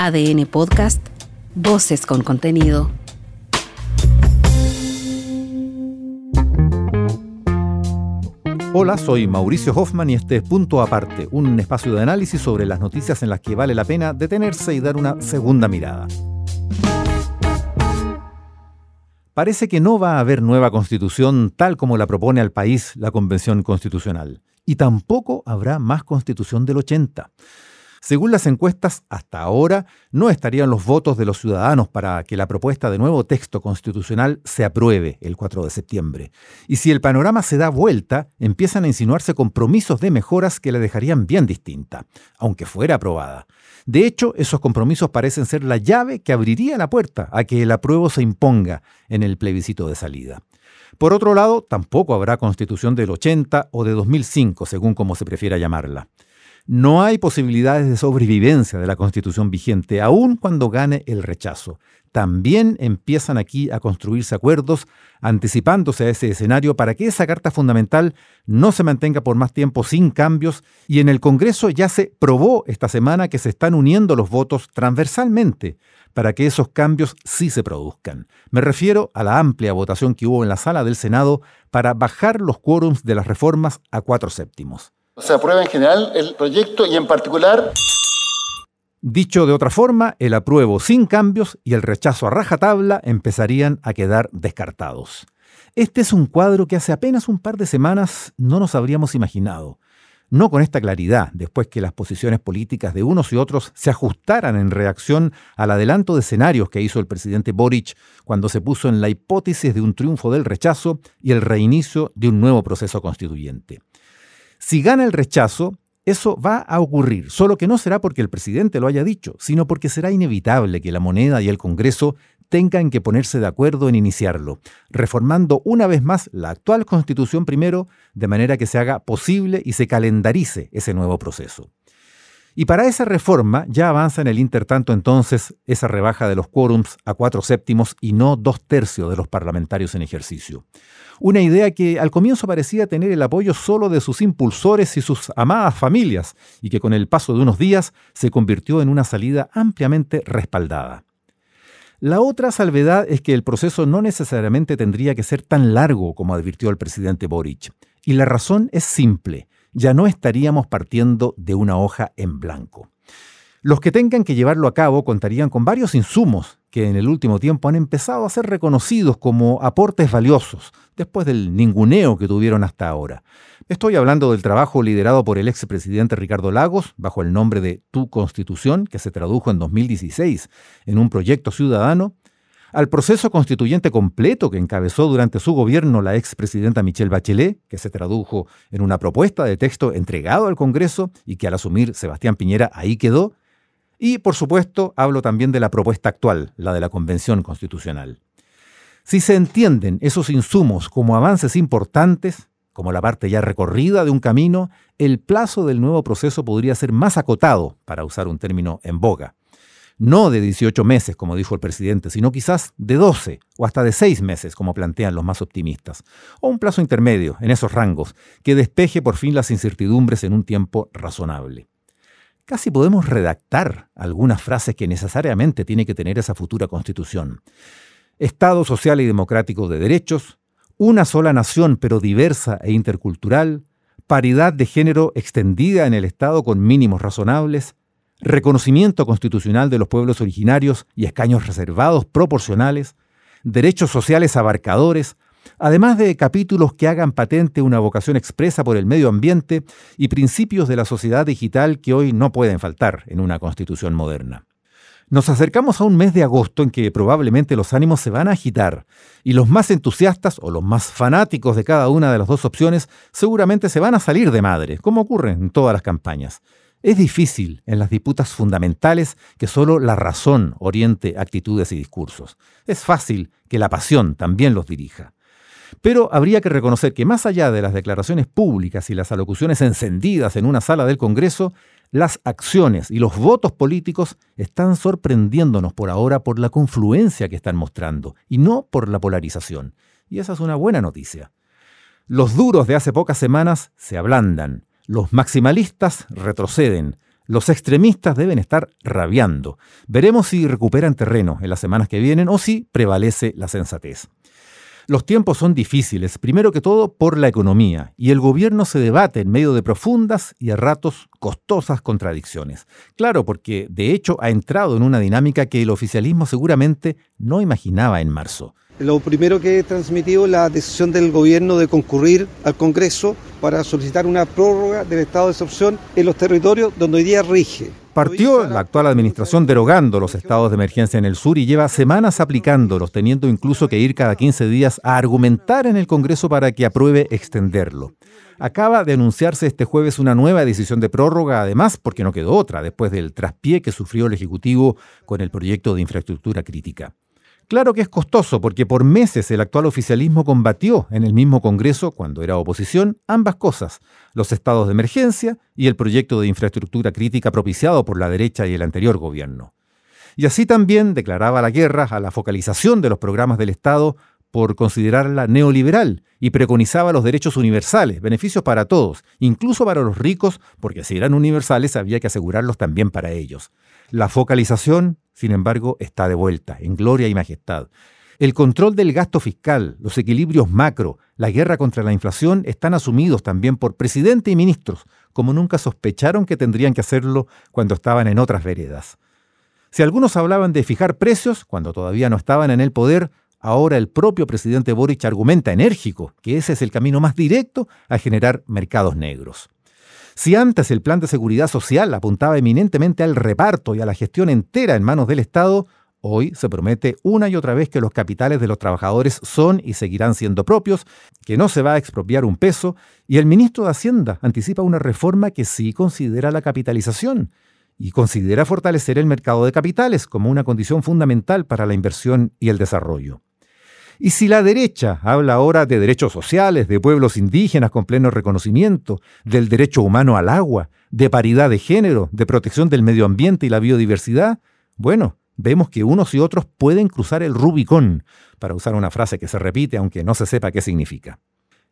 ADN Podcast, Voces con contenido. Hola, soy Mauricio Hoffman y este es Punto Aparte, un espacio de análisis sobre las noticias en las que vale la pena detenerse y dar una segunda mirada. Parece que no va a haber nueva constitución tal como la propone al país la Convención Constitucional, y tampoco habrá más constitución del 80. Según las encuestas, hasta ahora no estarían los votos de los ciudadanos para que la propuesta de nuevo texto constitucional se apruebe el 4 de septiembre. Y si el panorama se da vuelta, empiezan a insinuarse compromisos de mejoras que la dejarían bien distinta, aunque fuera aprobada. De hecho, esos compromisos parecen ser la llave que abriría la puerta a que el apruebo se imponga en el plebiscito de salida. Por otro lado, tampoco habrá constitución del 80 o de 2005, según como se prefiera llamarla. No hay posibilidades de sobrevivencia de la constitución vigente, aun cuando gane el rechazo. También empiezan aquí a construirse acuerdos anticipándose a ese escenario para que esa carta fundamental no se mantenga por más tiempo sin cambios y en el Congreso ya se probó esta semana que se están uniendo los votos transversalmente para que esos cambios sí se produzcan. Me refiero a la amplia votación que hubo en la sala del Senado para bajar los quórums de las reformas a cuatro séptimos. Se aprueba en general el proyecto y en particular... Dicho de otra forma, el apruebo sin cambios y el rechazo a rajatabla empezarían a quedar descartados. Este es un cuadro que hace apenas un par de semanas no nos habríamos imaginado. No con esta claridad, después que las posiciones políticas de unos y otros se ajustaran en reacción al adelanto de escenarios que hizo el presidente Boric cuando se puso en la hipótesis de un triunfo del rechazo y el reinicio de un nuevo proceso constituyente. Si gana el rechazo, eso va a ocurrir, solo que no será porque el presidente lo haya dicho, sino porque será inevitable que la moneda y el Congreso tengan que ponerse de acuerdo en iniciarlo, reformando una vez más la actual constitución primero, de manera que se haga posible y se calendarice ese nuevo proceso. Y para esa reforma ya avanza en el intertanto entonces esa rebaja de los quórums a cuatro séptimos y no dos tercios de los parlamentarios en ejercicio. Una idea que al comienzo parecía tener el apoyo solo de sus impulsores y sus amadas familias, y que con el paso de unos días se convirtió en una salida ampliamente respaldada. La otra salvedad es que el proceso no necesariamente tendría que ser tan largo como advirtió el presidente Boric. Y la razón es simple, ya no estaríamos partiendo de una hoja en blanco. Los que tengan que llevarlo a cabo contarían con varios insumos que en el último tiempo han empezado a ser reconocidos como aportes valiosos, después del ninguneo que tuvieron hasta ahora. Estoy hablando del trabajo liderado por el expresidente Ricardo Lagos, bajo el nombre de Tu Constitución, que se tradujo en 2016 en un proyecto ciudadano, al proceso constituyente completo que encabezó durante su gobierno la expresidenta Michelle Bachelet, que se tradujo en una propuesta de texto entregado al Congreso y que al asumir Sebastián Piñera ahí quedó, y, por supuesto, hablo también de la propuesta actual, la de la Convención Constitucional. Si se entienden esos insumos como avances importantes, como la parte ya recorrida de un camino, el plazo del nuevo proceso podría ser más acotado, para usar un término en boga. No de 18 meses, como dijo el presidente, sino quizás de 12 o hasta de 6 meses, como plantean los más optimistas. O un plazo intermedio, en esos rangos, que despeje por fin las incertidumbres en un tiempo razonable casi podemos redactar algunas frases que necesariamente tiene que tener esa futura constitución. Estado social y democrático de derechos, una sola nación pero diversa e intercultural, paridad de género extendida en el Estado con mínimos razonables, reconocimiento constitucional de los pueblos originarios y escaños reservados proporcionales, derechos sociales abarcadores, además de capítulos que hagan patente una vocación expresa por el medio ambiente y principios de la sociedad digital que hoy no pueden faltar en una constitución moderna. Nos acercamos a un mes de agosto en que probablemente los ánimos se van a agitar y los más entusiastas o los más fanáticos de cada una de las dos opciones seguramente se van a salir de madre, como ocurre en todas las campañas. Es difícil en las disputas fundamentales que solo la razón oriente actitudes y discursos. Es fácil que la pasión también los dirija. Pero habría que reconocer que más allá de las declaraciones públicas y las alocuciones encendidas en una sala del Congreso, las acciones y los votos políticos están sorprendiéndonos por ahora por la confluencia que están mostrando y no por la polarización. Y esa es una buena noticia. Los duros de hace pocas semanas se ablandan, los maximalistas retroceden, Los extremistas deben estar rabiando. Veremos si recuperan terreno en las semanas que vienen o si prevalece la sensatez. Los tiempos son difíciles, primero que todo por la economía, y el gobierno se debate en medio de profundas y a ratos costosas contradicciones. Claro, porque de hecho ha entrado en una dinámica que el oficialismo seguramente no imaginaba en marzo. Lo primero que he transmitido es la decisión del gobierno de concurrir al Congreso para solicitar una prórroga del estado de excepción en los territorios donde hoy día rige Partió la actual administración derogando los estados de emergencia en el sur y lleva semanas aplicándolos, teniendo incluso que ir cada 15 días a argumentar en el Congreso para que apruebe extenderlo. Acaba de anunciarse este jueves una nueva decisión de prórroga, además porque no quedó otra, después del traspié que sufrió el Ejecutivo con el proyecto de infraestructura crítica. Claro que es costoso porque por meses el actual oficialismo combatió en el mismo Congreso, cuando era oposición, ambas cosas, los estados de emergencia y el proyecto de infraestructura crítica propiciado por la derecha y el anterior gobierno. Y así también declaraba la guerra a la focalización de los programas del Estado por considerarla neoliberal y preconizaba los derechos universales, beneficios para todos, incluso para los ricos, porque si eran universales había que asegurarlos también para ellos. La focalización sin embargo, está de vuelta, en gloria y majestad. El control del gasto fiscal, los equilibrios macro, la guerra contra la inflación están asumidos también por presidente y ministros, como nunca sospecharon que tendrían que hacerlo cuando estaban en otras veredas. Si algunos hablaban de fijar precios cuando todavía no estaban en el poder, ahora el propio presidente Boric argumenta enérgico que ese es el camino más directo a generar mercados negros. Si antes el plan de seguridad social apuntaba eminentemente al reparto y a la gestión entera en manos del Estado, hoy se promete una y otra vez que los capitales de los trabajadores son y seguirán siendo propios, que no se va a expropiar un peso, y el ministro de Hacienda anticipa una reforma que sí considera la capitalización y considera fortalecer el mercado de capitales como una condición fundamental para la inversión y el desarrollo. Y si la derecha habla ahora de derechos sociales, de pueblos indígenas con pleno reconocimiento, del derecho humano al agua, de paridad de género, de protección del medio ambiente y la biodiversidad, bueno, vemos que unos y otros pueden cruzar el Rubicón, para usar una frase que se repite aunque no se sepa qué significa.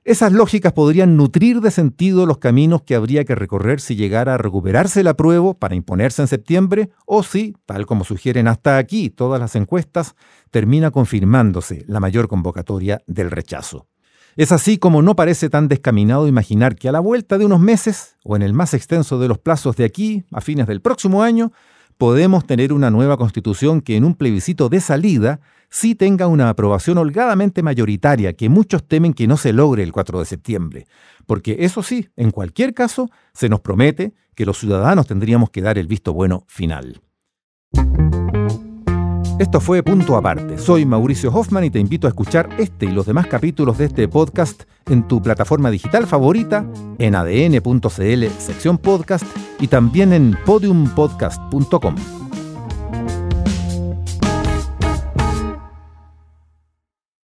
Esas lógicas podrían nutrir de sentido los caminos que habría que recorrer si llegara a recuperarse el apruebo para imponerse en septiembre o si, tal como sugieren hasta aquí todas las encuestas, termina confirmándose la mayor convocatoria del rechazo. Es así como no parece tan descaminado imaginar que a la vuelta de unos meses, o en el más extenso de los plazos de aquí, a fines del próximo año, podemos tener una nueva constitución que en un plebiscito de salida sí tenga una aprobación holgadamente mayoritaria que muchos temen que no se logre el 4 de septiembre. Porque eso sí, en cualquier caso, se nos promete que los ciudadanos tendríamos que dar el visto bueno final. Esto fue Punto Aparte. Soy Mauricio Hoffman y te invito a escuchar este y los demás capítulos de este podcast en tu plataforma digital favorita, en adn.cl sección podcast y también en podiumpodcast.com.